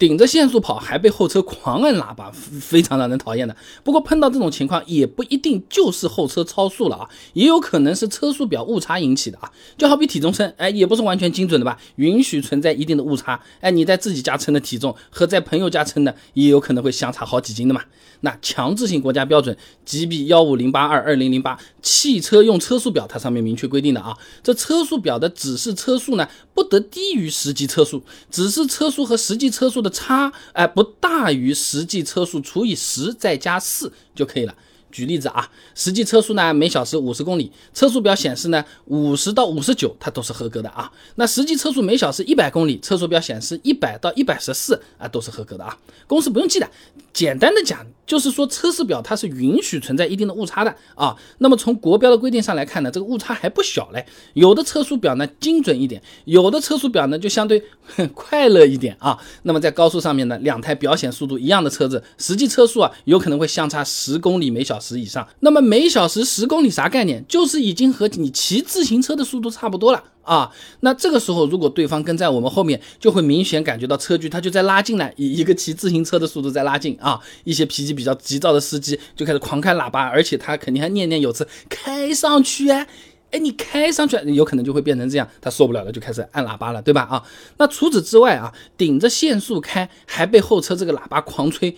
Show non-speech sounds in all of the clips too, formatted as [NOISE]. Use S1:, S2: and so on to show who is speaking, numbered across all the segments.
S1: 顶着限速跑还被后车狂按喇叭，非常让人讨厌的。不过碰到这种情况也不一定就是后车超速了啊，也有可能是车速表误差引起的啊。就好比体重称，哎，也不是完全精准的吧，允许存在一定的误差。哎，你在自己家称的体重和在朋友家称的也有可能会相差好几斤的嘛。那强制性国家标准 GB 幺五零八二二零零八汽车用车速表，它上面明确规定的啊，这车速表的指示车速呢，不得低于实际车速，指示车速和实际车速的差，哎，不大于实际车速除以十再加四就可以了。举例子啊，实际车速呢每小时五十公里，车速表显示呢五十到五十九，它都是合格的啊。那实际车速每小时一百公里，车速表显示一百到一百十四啊，都是合格的啊。公式不用记的，简单的讲就是说车速表它是允许存在一定的误差的啊。那么从国标的规定上来看呢，这个误差还不小嘞。有的车速表呢精准一点，有的车速表呢就相对 [LAUGHS] 快乐一点啊。那么在高速上面呢，两台表显速度一样的车子，实际车速啊有可能会相差十公里每小。时以上，那么每小时十公里啥概念？就是已经和你骑自行车的速度差不多了啊。那这个时候，如果对方跟在我们后面，就会明显感觉到车距，他就在拉近了，以一个骑自行车的速度在拉近啊。一些脾气比较急躁的司机就开始狂开喇叭，而且他肯定还念念有词，开上去啊！哎，你开上去，有可能就会变成这样，他受不了了，就开始按喇叭了，对吧？啊，那除此之外啊，顶着限速开，还被后车这个喇叭狂吹。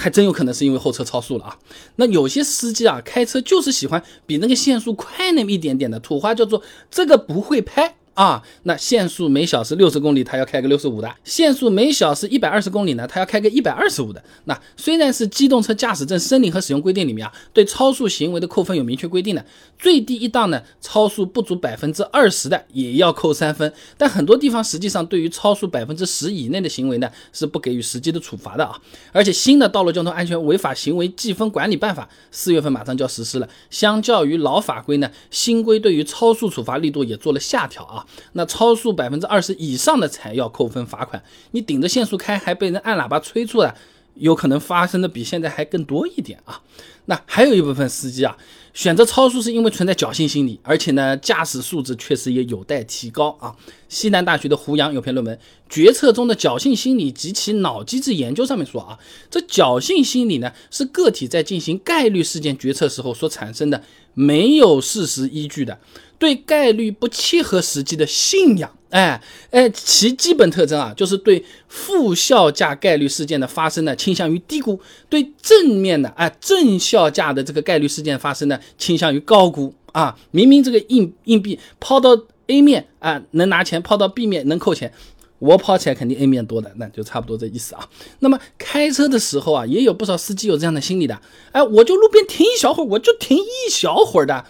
S1: 还真有可能是因为后车超速了啊！那有些司机啊，开车就是喜欢比那个限速快那么一点点的，土话叫做这个不会拍。啊，那限速每小时六十公里，他要开个六十五的；限速每小时一百二十公里呢，他要开个一百二十五的。那虽然是机动车驾驶证申领和使用规定里面啊，对超速行为的扣分有明确规定的，最低一档呢，超速不足百分之二十的也要扣三分。但很多地方实际上对于超速百分之十以内的行为呢，是不给予实际的处罚的啊。而且新的道路交通安全违法行为记分管理办法四月份马上就要实施了，相较于老法规呢，新规对于超速处罚力度也做了下调啊。那超速百分之二十以上的才要扣分罚款，你顶着限速开还被人按喇叭催促了，有可能发生的比现在还更多一点啊。那还有一部分司机啊，选择超速是因为存在侥幸心理，而且呢，驾驶素质确实也有待提高啊。西南大学的胡杨有篇论文《决策中的侥幸心理及其脑机制研究》上面说啊，这侥幸心理呢，是个体在进行概率事件决策时候所产生的没有事实依据的。对概率不切合实际的信仰，哎哎，其基本特征啊，就是对负效价概率事件的发生呢，倾向于低估；对正面的啊正效价的这个概率事件发生呢，倾向于高估啊。明明这个硬硬币抛到 A 面啊能拿钱，抛到 B 面能扣钱，我抛起来肯定 A 面多的，那就差不多这意思啊。那么开车的时候啊，也有不少司机有这样的心理的，哎，我就路边停一小会儿，我就停一小会儿的。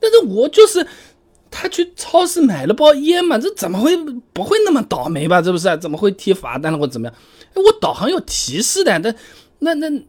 S1: 但是我就是他去超市买了包烟嘛，这怎么会不会那么倒霉吧？这不是怎么会贴罚单了或怎么样？哎，我导航有提示的，但那那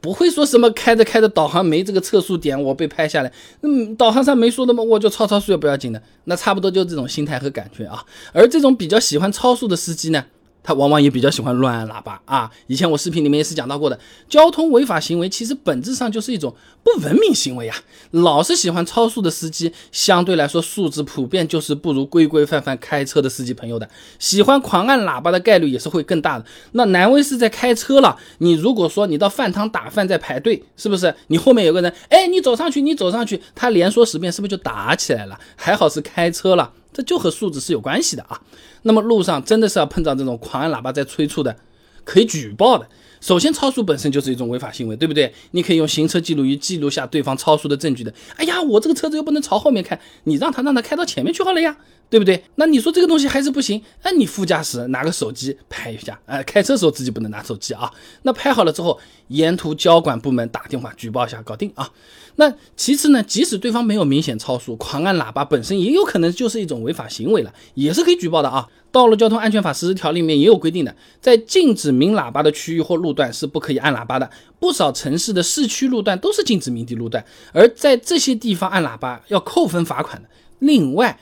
S1: 不会说什么开着开着导航没这个测速点，我被拍下来。嗯，导航上没说的吗？我就超超速也不要紧的。那差不多就这种心态和感觉啊。而这种比较喜欢超速的司机呢？他往往也比较喜欢乱按喇叭啊！以前我视频里面也是讲到过的，交通违法行为其实本质上就是一种不文明行为呀。老是喜欢超速的司机，相对来说素质普遍就是不如规规范范开车的司机朋友的。喜欢狂按喇叭的概率也是会更大的。那难为是在开车了，你如果说你到饭堂打饭在排队，是不是？你后面有个人，哎，你走上去，你走上去，他连说十遍，是不是就打起来了？还好是开车了。这就和素质是有关系的啊。那么路上真的是要碰到这种狂按喇叭在催促的，可以举报的。首先，超速本身就是一种违法行为，对不对？你可以用行车记录仪记录下对方超速的证据的。哎呀，我这个车子又不能朝后面开，你让他让他开到前面去好了呀，对不对？那你说这个东西还是不行，那你副驾驶拿个手机拍一下，哎，开车时候自己不能拿手机啊。那拍好了之后，沿途交管部门打电话举报一下，搞定啊。那其次呢，即使对方没有明显超速，狂按喇叭本身也有可能就是一种违法行为了，也是可以举报的啊。道路交通安全法实施条例里面也有规定的，在禁止鸣喇叭的区域或路段是不可以按喇叭的。不少城市的市区路段都是禁止鸣笛路段，而在这些地方按喇叭要扣分罚款的。另外，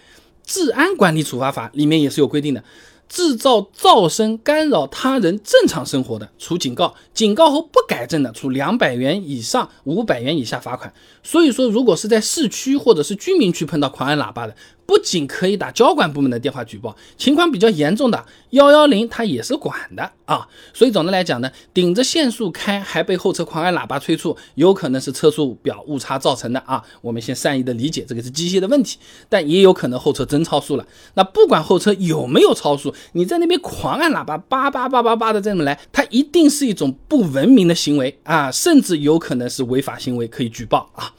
S1: 治安管理处罚法里面也是有规定的。制造噪声干扰他人正常生活的，处警告；警告后不改正的，处两百元以上五百元以下罚款。所以说，如果是在市区或者是居民区碰到狂按喇叭的，不仅可以打交管部门的电话举报，情况比较严重的幺幺零它也是管的啊。所以总的来讲呢，顶着限速开还被后车狂按喇叭催促，有可能是车速表误差造成的啊。我们先善意的理解这个是机械的问题，但也有可能后车真超速了。那不管后车有没有超速，你在那边狂按喇叭，叭叭叭叭叭的这么来，它一定是一种不文明的行为啊，甚至有可能是违法行为，可以举报啊。